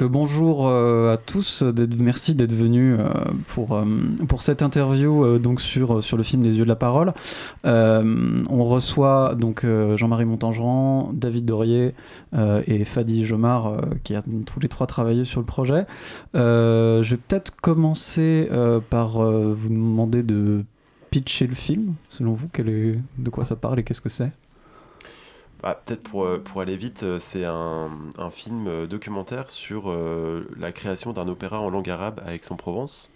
Bonjour euh, à tous, merci d'être venus euh, pour, euh, pour cette interview donc sur, le film Les yeux de la parole. on reçoit donc Jean-Marie Montangeran, David Dorier et Fadi Jomar qui a tous les trois travaillé sur le projet. je vais peut-être commencer par vous demander de pitcher le film. Selon vous, de quoi ça parle et qu'est-ce que c'est? Bah, Peut-être pour, euh, pour aller vite, euh, c'est un, un, film euh, documentaire sur la création d'un opéra en langue arabe à Aix-en-Provence.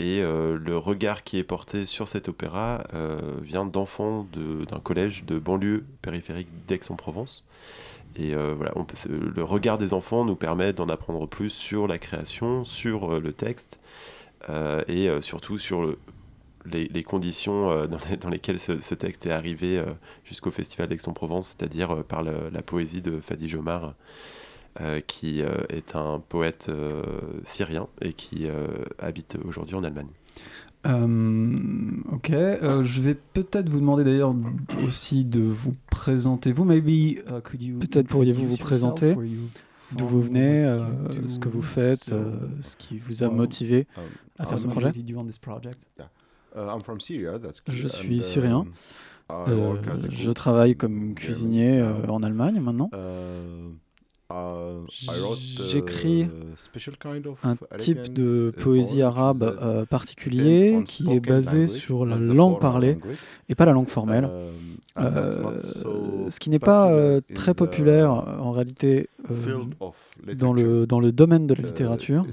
Et le regard qui est porté sur cet opéra vient d'enfants d'un collège de banlieue périphérique d'Aix-en-Provence. Et voilà, le regard des enfants nous permet d'en apprendre plus sur la création, sur le texte et surtout sur le, les, conditions euh, dans, lesquelles ce, texte est arrivé euh, jusqu'au Festival d'Aix-en-Provence, c'est-à-dire euh, par la poésie de Fadi Jomar, qui est un poète syrien et qui habite aujourd'hui en Allemagne. ok, je vais peut-être vous demander d'ailleurs aussi de vous présenter. Vous, maybe, peut-être pourriez-vous vous présenter d'où vous venez, ce que vous faites, ce qui vous a motivé à faire ce projet? Je suis syrien. Um, euh, je travaille comme cuisinier euh, en Allemagne maintenant. Uh, uh, J'écris un type de poésie arabe euh, particulier qui est basé sur la langue parlée et pas la langue formelle. Um, euh, ce qui n'est pas euh, très populaire en réalité euh, dans, le, dans le domaine de la littérature.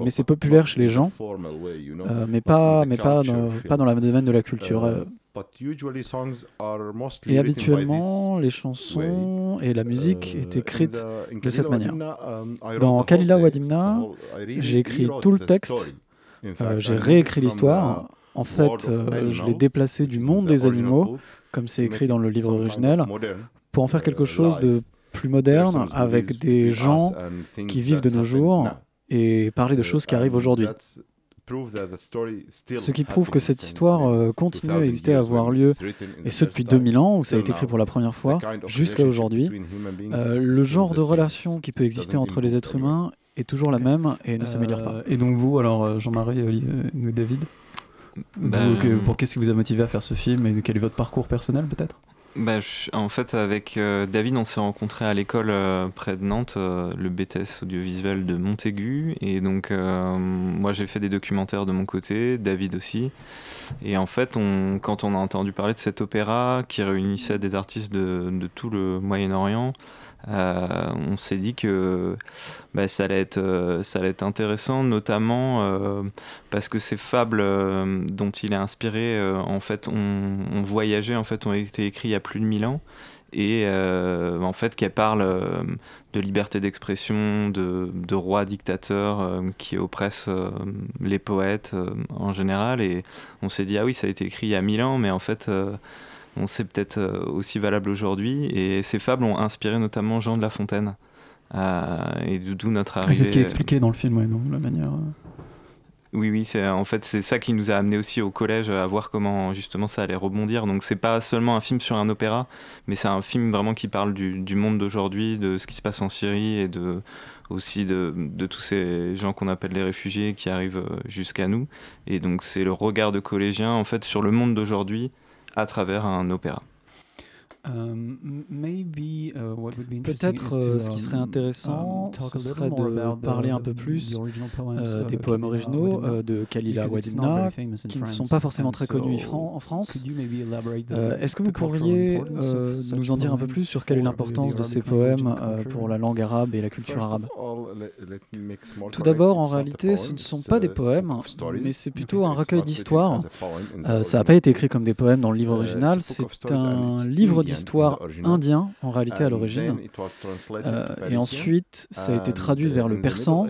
mais c'est populaire chez les gens, mais pas, mais pas, dans, pas dans le domaine de la culture. Et habituellement, les chansons et la musique est écrite de cette manière. Um, dans Kalila Wadimna, j'ai écrit tout le texte, j'ai réécrit l'histoire. en fait, euh, je l'ai déplacé du monde des animaux, comme c'est écrit dans le livre originel, pour en faire quelque chose de plus moderne, avec des gens qui vivent de nos jours et parler de choses qui arrivent aujourd'hui. Ce qui prouve que cette histoire euh, continue à exister, à avoir lieu, et ce depuis 2000 ans, où ça a été écrit pour la première fois, jusqu'à aujourd'hui. Euh, le genre de relation qui peut exister entre les êtres humains est toujours la même et ne s'améliore pas. Et donc vous, alors Jean-Marie, David ben, pour qu'est-ce qui vous a motivé à faire ce film et quel est votre parcours personnel peut-être? Bah, en fait, avec euh, David, on s'est rencontrés à l'école euh, près de Nantes, euh, le BTS audiovisuel de Montaigu. Et donc, moi, j'ai fait des documentaires de mon côté, David aussi. Et en fait, on, quand on a entendu parler de cet opéra qui réunissait des artistes de, de tout le Moyen-Orient, euh, on s'est dit que bah, ça, allait être, euh, ça intéressant, notamment euh, parce que ces fables dont il est inspiré, en fait, ont, voyagé, en fait, ont été écrits il y a plus de 1000 ans et en fait de liberté d'expression, de, de rois dictateurs qui oppressent les poètes en général. Et on s'est dit, ah oui, ça a été écrit il y a mille ans, mais en fait, c'est peut-être euh, aussi valable aujourd'hui. Et ces fables ont inspiré notamment Jean de La Fontaine. Euh, et d'où notre arrivée. c'est ce qui est expliqué dans le film, ouais, non, la manière. Euh. Oui, oui, c'est en fait c'est ça qui nous a amené aussi au collège à voir comment justement ça allait rebondir. Donc c'est pas seulement un film sur un opéra, mais c'est un film vraiment qui parle du, du monde d'aujourd'hui, de ce qui se passe en Syrie et de aussi de, de tous ces gens qu'on appelle les réfugiés qui arrivent jusqu'à nous. Et donc c'est le regard de collégien en fait sur le monde d'aujourd'hui à travers un opéra. Um, uh, Peut-être euh, ce qui serait um, intéressant, um, ce serait de parler un peu plus euh, des poèmes originaux euh, de Kalila Wadimna, qui ne sont pas forcément très connus en France. Est-ce que vous pourriez nous en dire un peu plus sur quelle est l'importance de ces poèmes pour la langue arabe et la culture arabe? Tout d'abord, en réalité, ce ne sont pas des poèmes, mais c'est plutôt un recueil d'histoires. ça n'a pas été écrit comme des poèmes dans le livre original, c'est un livre d'histoires histoire indien en réalité à l'origine. Euh, et ensuite, ça a été traduit vers le persan.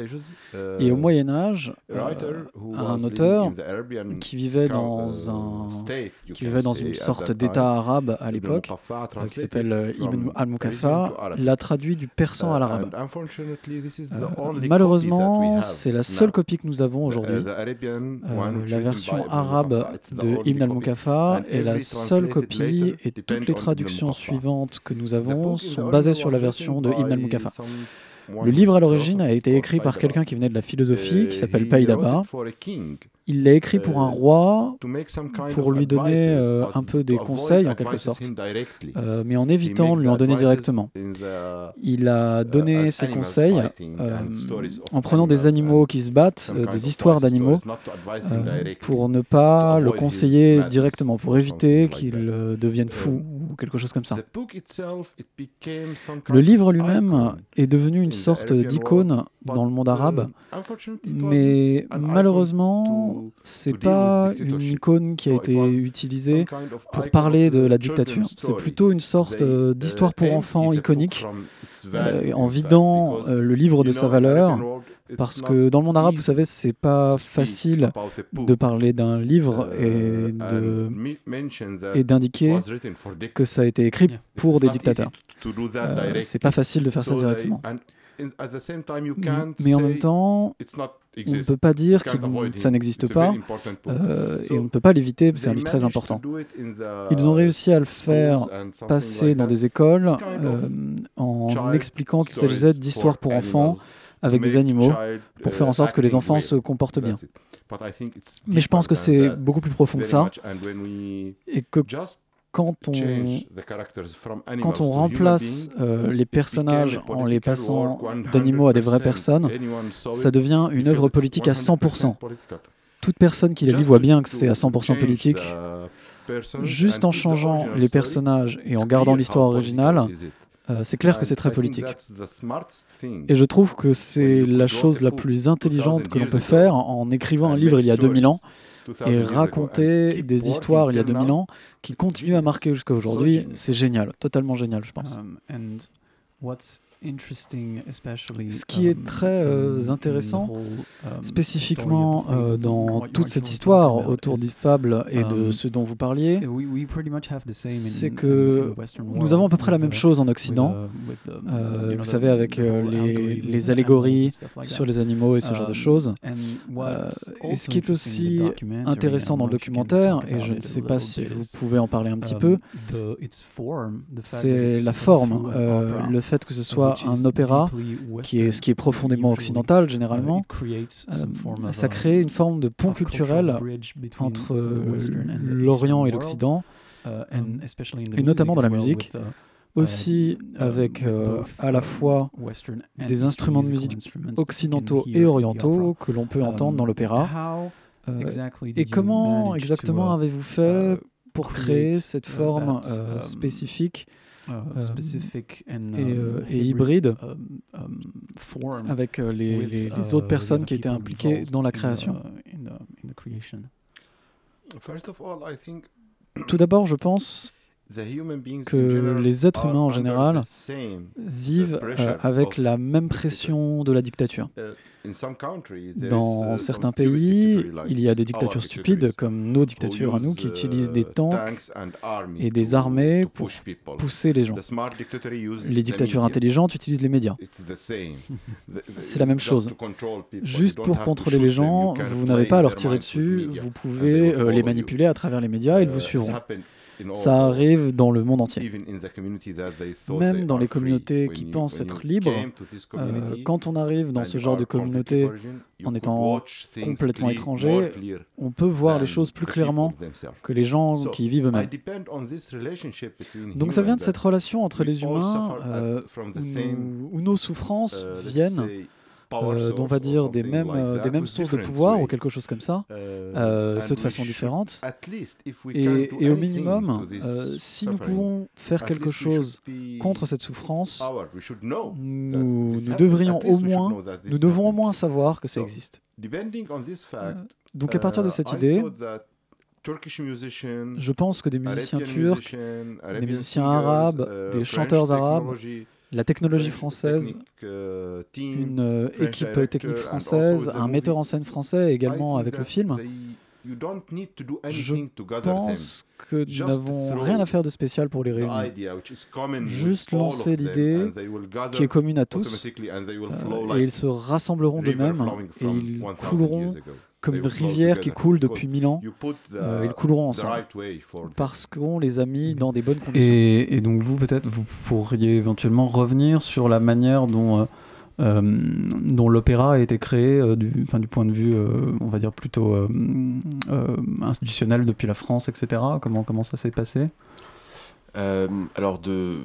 Et au Moyen Âge, euh, un auteur qui vivait dans un, qui vivait dans une sorte d'État arabe à l'époque, euh, qui s'appelle Ibn al-Mukafa, l'a traduit du persan à l'arabe. malheureusement, c'est la seule copie que nous avons aujourd'hui. la version arabe de Ibn al-Mukafa est la seule copie et toutes les traductions suivantes que nous avons sont basées sur la version de Ibn al-Mukafa. Le livre à l'origine a été écrit par quelqu'un qui venait de la philosophie, qui s'appelle Paidaba. Il l'a écrit pour un roi, pour lui donner euh, un peu des conseils en quelque sorte, euh, mais en évitant de lui en donner directement. Il a donné ses conseils euh, en prenant des animaux qui se battent, des histoires d'animaux, pour ne pas le conseiller directement, pour éviter qu'il devienne fou ou quelque chose comme ça. Le livre lui-même est devenu une sorte d'icône dans le monde arabe, mais malheureusement, c'est pas une icône qui a été utilisée pour parler de la dictature. C'est plutôt une sorte euh, d'histoire pour enfants iconique, euh, en vidant euh, le livre de sa valeur. Parce que dans le monde arabe, vous savez, c'est pas facile de parler d'un livre et et d'indiquer que ça a été écrit pour des dictateurs. c'est pas facile de faire ça directement. Mais en même temps, on ne peut pas dire que ça n'existe pas euh, et on ne peut pas l'éviter, c'est un livre très important. Ils ont réussi à le faire passer dans des écoles euh, en expliquant qu'il s'agissait d'histoires pour enfants avec des animaux pour faire en sorte que les enfants se comportent bien. Mais je pense que c'est beaucoup plus profond que ça et que quand on, quand on remplace euh, les personnages en les passant d'animaux à des vraies personnes, ça devient une œuvre politique à 100%. Toute personne qui la lit voit bien que c'est à 100% politique. Juste en changeant les personnages et en gardant l'histoire originale, euh, c'est clair que c'est très politique. Et je trouve que c'est la chose la plus intelligente que l'on peut faire en écrivant un livre il y a 2000 ans et raconter des histoires il y a 2000 ans qui continuent à marquer jusqu'à aujourd'hui, c'est génial, totalement génial, je pense. Um, ce qui est um, très euh, intéressant, um, spécifiquement euh, dans toute cette histoire autour des fables et de um, ce dont vous parliez, c'est que nous avons à peu près la même chose en Occident. Uh, euh, vous savez, avec les, les, allégories sur les animaux et ce genre de choses. et ce qui est aussi intéressant dans le documentaire, et je ne sais pas si vous pouvez en parler un petit peu, c'est la forme, le fait que ce soit un opéra, qui est ce qui est profondément occidental généralement, euh, ça crée une forme de pont culturel entre l'Orient et l'Occident, et notamment dans la musique aussi avec euh, à la fois des instruments de musique occidentaux et orientaux que l'on peut entendre dans l'opéra. Euh, et comment exactement avez-vous fait pour créer cette forme spécifique euh, euh, et, euh, et, hybride um, avec les, les, les, autres personnes qui étaient impliquées dans la création. Tout d'abord, je pense que les êtres humains en général vivent avec la même pression de la dictature. Dans uh, certains pays, il y a des dictatures stupides, comme nos dictatures à nous, qui utilisent des uh, tanks et des armées pour pousser les gens. Les dictatures intelligentes utilisent les médias. C'est la même chose. Juste pour contrôler les gens, vous n'avez pas à leur tirer dessus, vous pouvez euh, les manipuler à travers les médias et ils vous uh, suivront. Ça arrive dans le monde entier. Même dans les communautés qui pensent être libres, euh, quand on arrive dans ce genre de communauté en étant complètement étranger, on peut voir les choses plus clairement que les gens qui y vivent eux-mêmes. Donc ça vient de cette relation entre les humains euh, où, nos souffrances uh, viennent euh, on va dire des mêmes, euh, des mêmes sources de pouvoir ou quelque chose comme ça, euh, euh ceux de façon différente. Et, et, au minimum, si nous pouvons faire quelque chose contre cette souffrance, nous, nous devrions au moins, nous devons au moins savoir que ça existe. donc à partir de cette idée, je pense que des musiciens turcs, des musiciens arabes, des chanteurs arabes, la technologie française, euh, une euh, équipe technique française, un metteur en scène français également avec le film. Je pense que nous n'avons rien à faire de spécial pour les réunir. Juste lancer l'idée qui est commune à tous euh, et ils se rassembleront d'eux-mêmes et ils couleront comme une rivière qui coule depuis mille ans. Euh, ils couleront ensemble parce qu'on les a mis dans des bonnes conditions. Et, donc vous, peut-être, vous pourriez éventuellement revenir sur la manière dont... Euh, dont l'opéra a été créé du, du point de vue, on va dire, plutôt institutionnel depuis la France, etc. Comment, comment ça s'est passé? Alors, de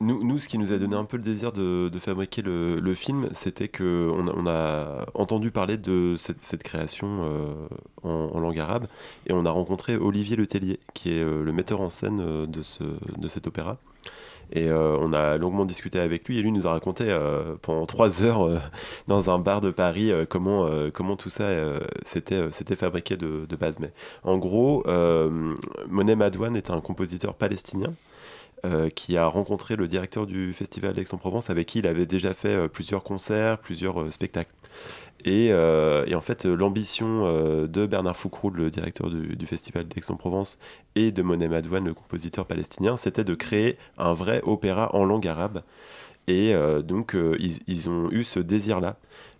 nous, ce qui nous a donné un peu le désir de, fabriquer le, film, c'était qu'on a, entendu parler de cette, création euh, en, langue arabe et on a rencontré Olivier Letellier, qui est euh, le metteur en scène euh, de, ce, de cet opéra. Et on a longuement discuté avec lui et lui nous a raconté pendant trois heures dans un bar de Paris comment, tout ça s'était fabriqué de, de, base. Mais en gros, Monet Madouane est un compositeur palestinien euh, qui a rencontré le directeur du festival d'Aix-en-Provence avec qui il avait déjà fait euh, plusieurs concerts, plusieurs euh, spectacles. Et, et, en fait, l'ambition de Bernard Foucroul, le directeur du, festival d'Aix-en-Provence, et de Monet Madouane, le compositeur palestinien, c'était de créer un vrai opéra en langue arabe. Et donc, ils, ils, ont eu ce désir-là.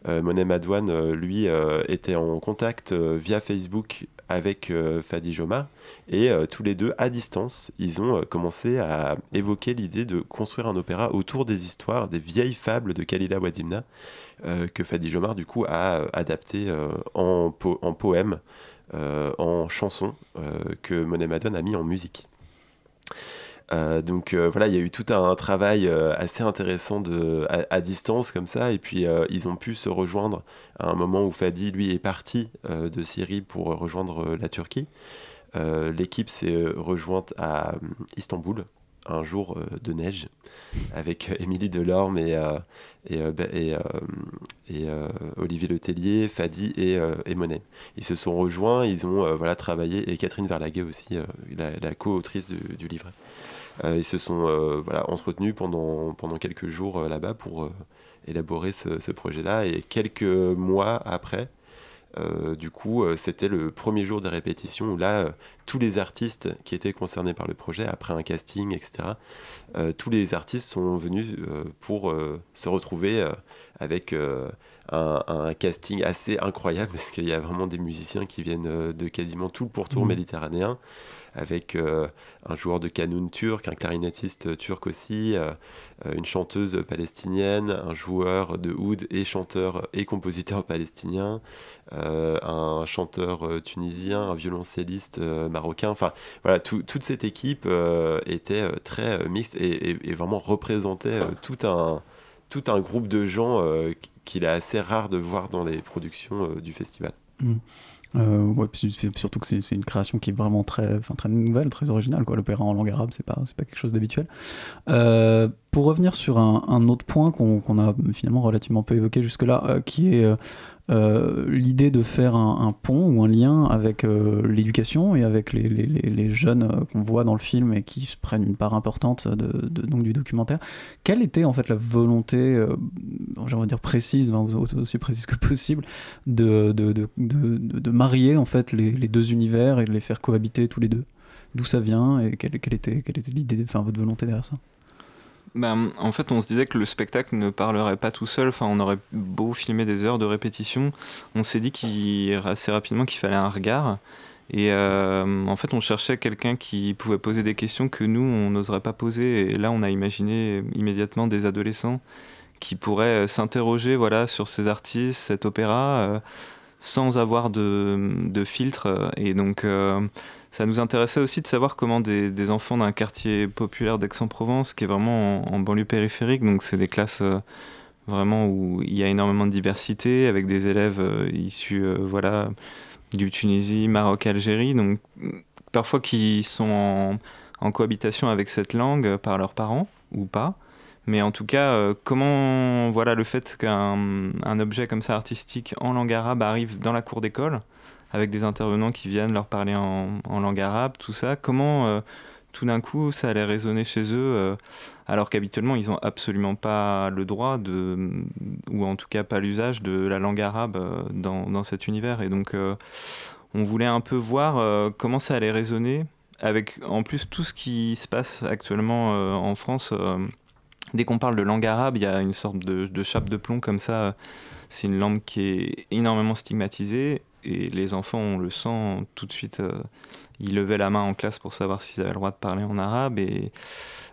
Monet Madouane, lui, était en contact via Facebook avec euh, Fadi Joma. Et euh, tous les deux, à distance, ils ont euh, commencé à évoquer l'idée de construire un opéra autour des histoires, des vieilles fables de Khalila Wadimna, que Fadi Jomar, du coup, a adapté en, en poème, en chanson, que Monet Madone a mis en musique. donc voilà, il y a eu tout un travail assez intéressant à, distance comme ça, et puis ils ont pu se rejoindre à un moment où Fadi, lui, est parti euh, de Syrie pour rejoindre euh, la Turquie. Euh, l'équipe s'est rejointe à Istanbul un jour de neige avec Émilie Delorme et, et, et, et Olivier Letellier, Fadi et, et, Monet. Ils se sont rejoints, ils ont voilà, travaillé, et Catherine Verlaguet aussi, la, co-autrice du, du, livret. ils se sont voilà, entretenus pendant, pendant quelques jours là-bas pour élaborer ce, projet-là. Et quelques mois après, euh, du coup, euh, c'était le premier jour des répétitions où là, euh, tous les artistes qui étaient concernés par le projet, après un casting, etc., tous les artistes sont venus pour se retrouver avec un, casting assez incroyable, parce qu'il y a vraiment des musiciens qui viennent de quasiment tout le pourtour mmh. méditerranéen avec euh, un joueur de canoun turc, un clarinettiste turc aussi, euh, une chanteuse palestinienne, un joueur de oud et chanteur et compositeur palestinien, euh, un chanteur tunisien, un violoncelliste marocain. Enfin, voilà, toute cette équipe était très mixte et, vraiment représentait tout un tout un groupe de gens qu'il est assez rare de voir dans les productions du festival. Mmh. Euh, surtout que c'est une création qui est vraiment très, très nouvelle, très originale. L'opéra en langue arabe, c'est pas, pas quelque chose d'habituel. Euh, pour revenir sur un, autre point qu'on a finalement relativement peu évoqué jusque-là, euh, qui est euh, euh, l'idée de faire un, pont ou un lien avec l'éducation et avec les, jeunes qu'on voit dans le film et qui se prennent une part importante de, donc, du documentaire. Quelle était en fait la volonté, j'aimerais dire précise, aussi précise que possible, de, marier en fait les, deux univers et de les faire cohabiter tous les deux? D'où ça vient et quelle, était, quelle était enfin votre volonté derrière ça? Ben, en fait, on se disait que le spectacle ne parlerait pas tout seul. Enfin, on aurait beau filmer des heures de répétition. On s'est dit qu'il, assez rapidement qu'il fallait un regard. Et euh, en fait, on cherchait quelqu'un qui pouvait poser des questions que nous, on n'oserait pas poser. Et là, on a imaginé immédiatement des adolescents qui pourraient euh, s'interroger voilà, sur ces artistes, cet opéra, euh, sans avoir de, de, filtre. Et donc, ça nous intéressait aussi de savoir comment des, enfants d'un quartier populaire d'Aix-en-Provence, qui est vraiment en, banlieue périphérique, donc c'est des classes euh, vraiment où il y a énormément de diversité, avec des élèves euh, issus euh, voilà, du Tunisie, Maroc, Algérie, donc parfois qui sont en, cohabitation avec cette langue par leurs parents ou pas. Mais en tout cas, comment voilà le fait qu'un objet comme ça artistique en langue arabe arrive dans la cour d'école, avec des intervenants qui viennent leur parler en, langue arabe, tout ça. Comment euh, tout d'un coup ça allait résonner chez eux euh, alors qu'habituellement ils n'ont absolument pas le droit de, ou en tout cas pas l'usage de la langue arabe euh, dans, dans, cet univers. Et donc on voulait un peu voir comment ça allait résonner avec en plus tout ce qui se passe actuellement en France. Dès qu'on parle de langue arabe, il y a une sorte de, chape de plomb comme ça. C'est une langue qui est énormément stigmatisée et les enfants, on le sent tout de suite, ils levaient la main en classe pour savoir s'ils avaient le droit de parler en arabe et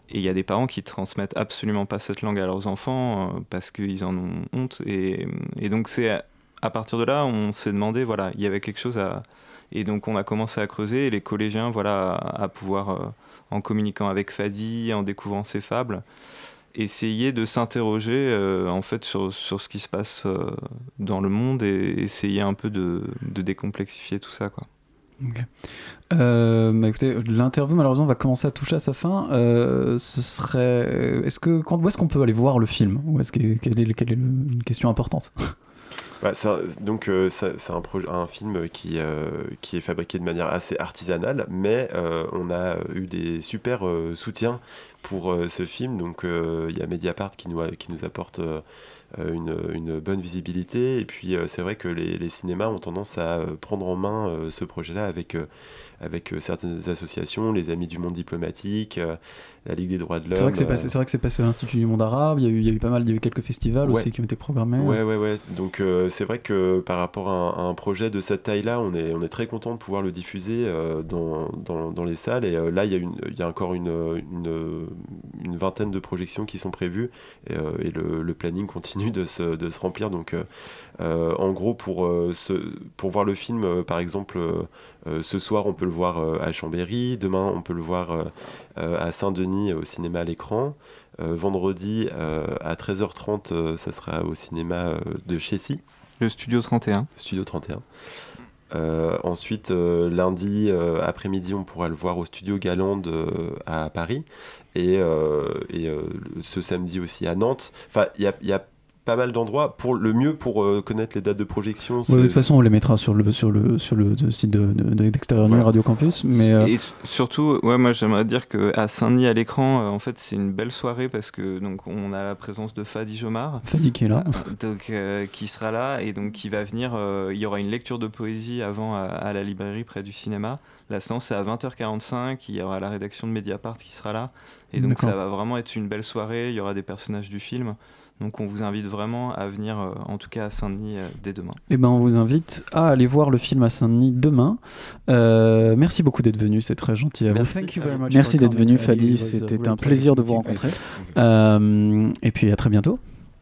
il y a des parents qui transmettent absolument pas cette langue à leurs enfants parce qu'ils en ont honte. Et, donc c'est à partir de là, on s'est demandé, voilà, il y avait quelque chose à... Et donc on a commencé à creuser et les collégiens, voilà, à, pouvoir, en communiquant avec Fadi, en découvrant ses fables, essayer de s'interroger euh, en fait sur, sur, ce qui se passe euh, dans le monde et essayer un peu de, de décomplexifier tout ça quoi. Euh, bah, écoutez, l'interview malheureusement va commencer à toucher à sa fin. ce serait, est-ce que quand où est-ce qu'on peut aller voir le film? Ou est-ce que quelle est, quelle est une question importante? bah, donc c'est un, un, film qui, qui est fabriqué de manière assez artisanale, mais on a eu des super soutiens pour euh, ce film. Donc euh, il y a Mediapart qui nous, qui nous apporte euh, une, une, bonne visibilité. Et puis c'est vrai que les, les, cinémas ont tendance à prendre en main ce projet-là avec avec certaines associations, les Amis du Monde diplomatique, la Ligue des droits de l'homme. C'est vrai que c'est passé, à l'Institut du Monde arabe. Il y a eu, il y a eu pas mal, il y a eu quelques festivals aussi qui ont été programmés. Ouais, ouais, ouais. Donc c'est vrai que par rapport à un, projet de cette taille-là, on est, on est très content de pouvoir le diffuser dans, dans, dans, les salles. Et là, il y a, une, il y a encore une, une une vingtaine de projections qui sont prévues et, euh, le, planning continue de se, de se remplir. Donc, euh, euh, en gros, pour, ce, pour voir le film, par exemple, ce soir, on peut le voir à Chambéry. Demain, on peut le voir à Saint-Denis au cinéma à l'écran. vendredi à 13h30, ça sera au cinéma de Chessy. Le Studio 31. Studio 31. ensuite, lundi après-midi, on pourra le voir au studio Galande à Paris et, euh, et euh, ce samedi aussi à Nantes. Enfin, il y a, y a pas mal d'endroits. Pour le mieux pour euh, connaître les dates de projection. de toute façon, on les mettra sur le sur le sur le, site d'extérieur de, Radio Campus. Mais et surtout, ouais, moi j'aimerais dire que à Saint-Denis à l'écran, en fait, c'est une belle soirée parce que donc on a la présence de Fadi Jomar. Fadi qui est là. donc qui sera là et donc qui va venir. il y aura une lecture de poésie avant à, à la librairie près du cinéma. La séance c'est à 20h45. Il y aura la rédaction de Mediapart qui sera là. Et donc ça va vraiment être une belle soirée, il y aura des personnages du film. Donc on vous invite vraiment à venir, euh, en tout cas à Saint-Denis, euh, dès demain. Eh ben on vous invite à aller voir le film à Saint-Denis demain. Euh, merci beaucoup d'être venu, c'est très gentil à merci. vous. Merci d'être venu, Fadi, c'était un plaisir de vous rencontrer. et puis à très bientôt.